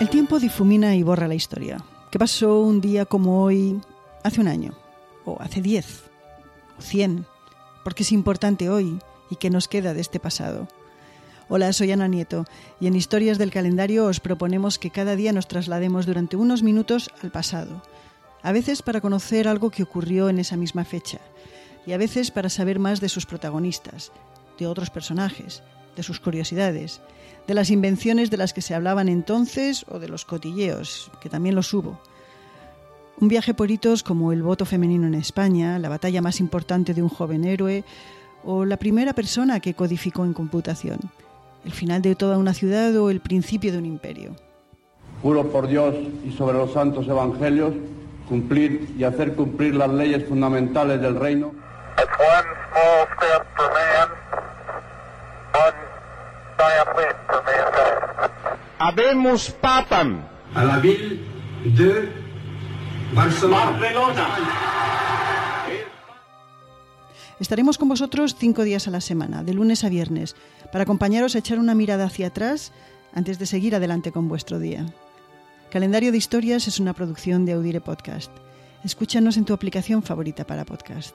El tiempo difumina y borra la historia. ¿Qué pasó un día como hoy hace un año? ¿O hace diez? ¿O cien? Porque es importante hoy y qué nos queda de este pasado. Hola, soy Ana Nieto y en Historias del Calendario os proponemos que cada día nos traslademos durante unos minutos al pasado. A veces para conocer algo que ocurrió en esa misma fecha y a veces para saber más de sus protagonistas, de otros personajes, de sus curiosidades, de las invenciones de las que se hablaban entonces o de los cotilleos, que también los hubo. Un viaje por hitos como el voto femenino en España, la batalla más importante de un joven héroe o la primera persona que codificó en computación, el final de toda una ciudad o el principio de un imperio. Juro por Dios y sobre los santos evangelios cumplir y hacer cumplir las leyes fundamentales del reino. Habemos papam. A la ville de Barcelona. Estaremos con vosotros cinco días a la semana, de lunes a viernes, para acompañaros a echar una mirada hacia atrás antes de seguir adelante con vuestro día. Calendario de Historias es una producción de Audire Podcast. Escúchanos en tu aplicación favorita para podcast.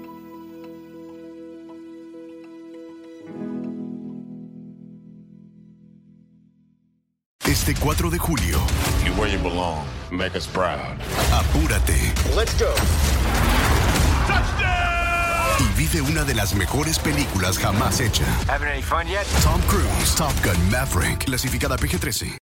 Este 4 de julio. You where you belong. Make us proud. Apúrate. Let's go. Y vive una de las mejores películas jamás hecha. Having any fun yet? Tom Cruise, Top Gun Maverick, clasificada PG-13.